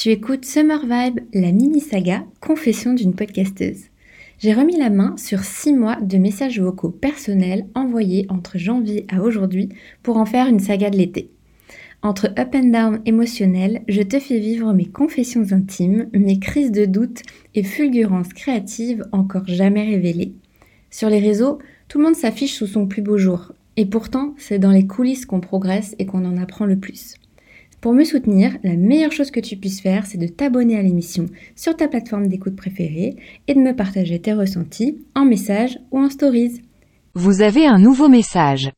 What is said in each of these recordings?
Tu écoutes Summer Vibe, la mini-saga Confession d'une podcasteuse. J'ai remis la main sur 6 mois de messages vocaux personnels envoyés entre janvier à aujourd'hui pour en faire une saga de l'été. Entre up and down émotionnel, je te fais vivre mes confessions intimes, mes crises de doute et fulgurances créatives encore jamais révélées. Sur les réseaux, tout le monde s'affiche sous son plus beau jour. Et pourtant, c'est dans les coulisses qu'on progresse et qu'on en apprend le plus. Pour me soutenir, la meilleure chose que tu puisses faire, c'est de t'abonner à l'émission sur ta plateforme d'écoute préférée et de me partager tes ressentis en message ou en stories. Vous avez un nouveau message.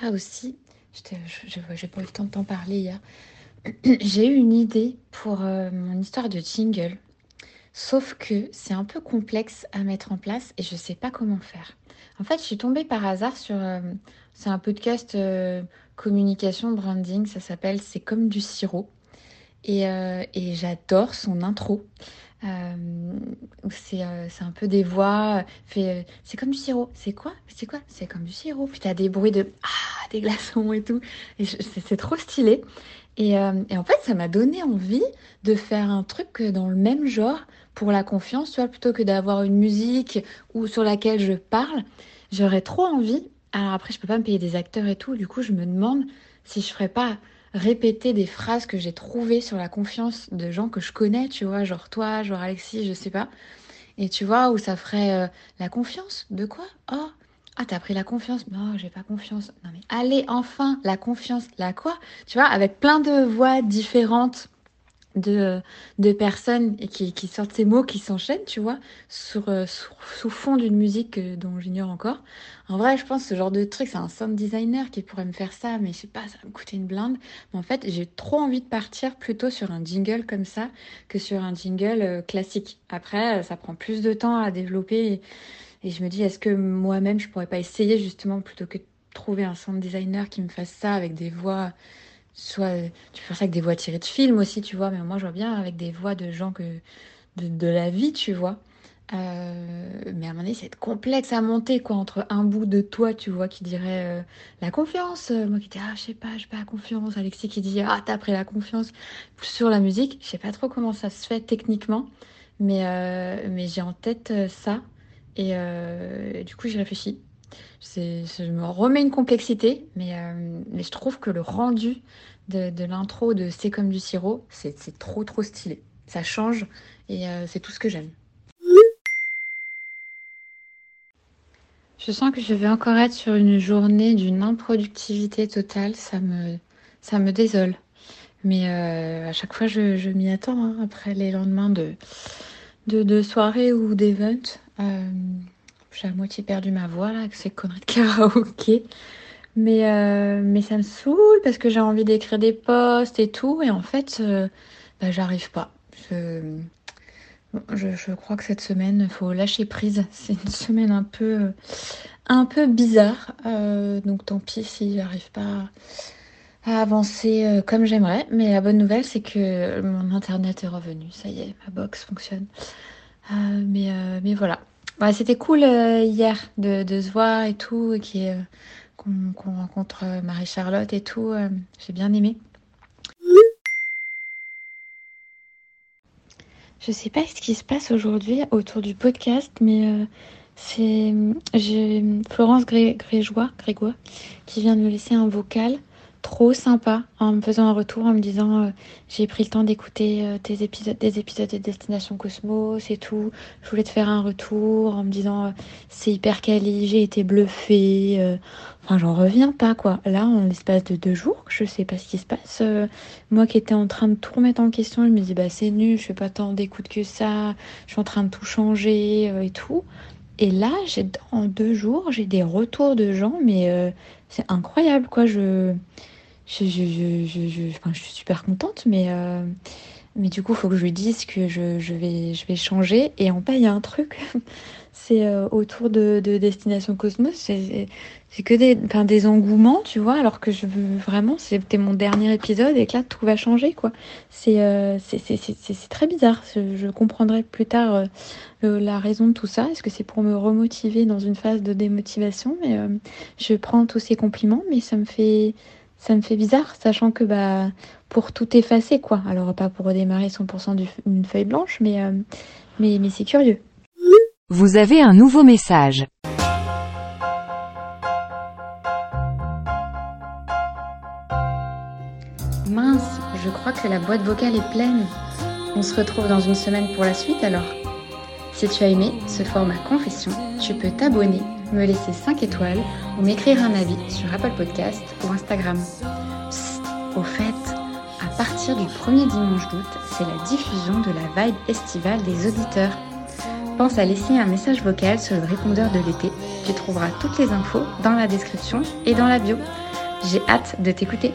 Ah aussi, je n'ai pas eu le temps de t'en parler hier. J'ai eu une idée pour euh, mon histoire de jingle. Sauf que c'est un peu complexe à mettre en place et je ne sais pas comment faire. En fait, je suis tombée par hasard sur. Euh, c'est un podcast euh, communication, branding, ça s'appelle C'est comme du sirop. Et, et j'adore son intro. c'est un peu des voix. c'est comme du sirop. C'est quoi? C'est quoi? C'est comme du sirop. Puis t'as des bruits de. Ah des glaçons et tout. Et c'est trop stylé. Euh, et, en fait, ça m'a donné envie de faire un truc dans le même genre pour la confiance, tu vois, plutôt que d'avoir une musique ou sur laquelle je parle. J'aurais trop envie. Alors après, je peux pas me payer des acteurs et tout. Du coup, je me demande si je ferais pas répéter des phrases que j'ai trouvées sur la confiance de gens que je connais, tu vois, genre toi, genre Alexis, je sais pas. Et tu vois, où ça ferait euh, la confiance? De quoi? Oh, ah, t'as pris la confiance Non, j'ai pas confiance. Non, mais allez, enfin, la confiance. La quoi? Tu vois, avec plein de voix différentes de, de personnes qui, qui sortent ces mots qui s'enchaînent, tu vois, sur, euh, sous fond d'une musique euh, dont j'ignore encore. En vrai, je pense que ce genre de truc, c'est un sound designer qui pourrait me faire ça, mais je sais pas, ça va me coûter une blinde. Mais en fait, j'ai trop envie de partir plutôt sur un jingle comme ça que sur un jingle euh, classique. Après, ça prend plus de temps à développer. Et je me dis, est-ce que moi-même, je pourrais pas essayer justement plutôt que de trouver un sound designer qui me fasse ça avec des voix, soit tu peux ça avec des voix tirées de films aussi, tu vois, mais moi je vois bien avec des voix de gens que de, la vie, tu vois. Euh, mais à un moment donné, c'est complexe à monter, quoi, entre un bout de toi, tu vois, qui dirait euh, la confiance. moi qui dis, ah, je sais pas, j'ai pas la confiance. Alexis qui dit, ah, t'as pris la confiance sur la musique. Je sais pas trop comment ça se fait techniquement, mais, euh, mais j'ai en tête ça. Euh, et du coup, j'y réfléchis. Je me remets une complexité, mais, euh, je trouve que le rendu de, l'intro de C'est comme du sirop, c'est trop trop stylé. Ça change et euh, c'est tout ce que j'aime. Je sens que je vais encore être sur une journée d'une improductivité totale. Ça me, ça me désole. Mais à chaque fois, je, m'y attends. Hein, après les lendemains de, de, de soirée ou d'event. Euh, j'ai à moitié perdu ma voix là avec ces conneries de karaoké. Mais, euh, mais ça me saoule parce que j'ai envie d'écrire des posts et tout. Et en fait, euh, bah, j'arrive pas. Je, je, crois que cette semaine, il faut lâcher prise. C'est une semaine un peu, un peu bizarre. donc tant pis si j'arrive pas à avancer comme j'aimerais. Mais la bonne nouvelle, c'est que mon internet est revenu. Ça y est, ma box fonctionne. Euh, mais, euh, mais voilà. C'était cool euh, hier de, de, se voir et tout, et qu'on rencontre Marie-Charlotte et tout. J'ai bien aimé. Je sais pas ce qui se passe aujourd'hui autour du podcast, mais c'est Florence Grégoire, Grégoire qui vient de me laisser un vocal trop sympa en me faisant un retour en me disant euh, j'ai pris le temps d'écouter euh, tes épisodes des épisodes de Destination Cosmos et tout. Je voulais te faire un retour en me disant euh, c'est hyper quali j'ai été bluffée enfin j'en reviens pas quoi. Là en l'espace de deux jours je sais pas ce qui se passe moi qui étais en train de tout remettre en question je me dis bah c'est nul je fais pas tant d'écoute que ça je suis en train de tout changer et tout. Et là en deux jours j'ai des retours de gens mais c'est incroyable quoi. Je je, suis super contente, mais, euh, mais du coup, il faut que je lui dise que je, vais, je vais changer. Et en pas, il y a un truc, c'est euh, autour de, de, Destination Cosmos, c'est que des, des engouements, tu vois, alors que je veux vraiment, c'était mon dernier épisode et que là, tout va changer, quoi. C'est euh, très bizarre. Je, comprendrai plus tard euh, la raison de tout ça. Est-ce que c'est pour me remotiver dans une phase de démotivation? Mais je prends tous ces compliments, mais ça me fait ça me fait bizarre, sachant que bah, pour tout effacer, quoi. Alors, pas pour redémarrer 100% d'une feuille blanche, mais, euh, mais, mais c'est curieux. Vous avez un nouveau message. Mince, je crois que la boîte vocale est pleine. On se retrouve dans une semaine pour la suite alors. Si tu as aimé ce format confession, tu peux t'abonner, me laisser 5 étoiles ou m'écrire un avis sur Apple Podcast ou Instagram. au fait, à partir du premier dimanche d'août, c'est la diffusion de la vibe estivale des auditeurs. Pense à laisser un message vocal sur le répondeur de l'été. Tu trouveras toutes les infos dans la description et dans la bio. J'ai hâte de t'écouter.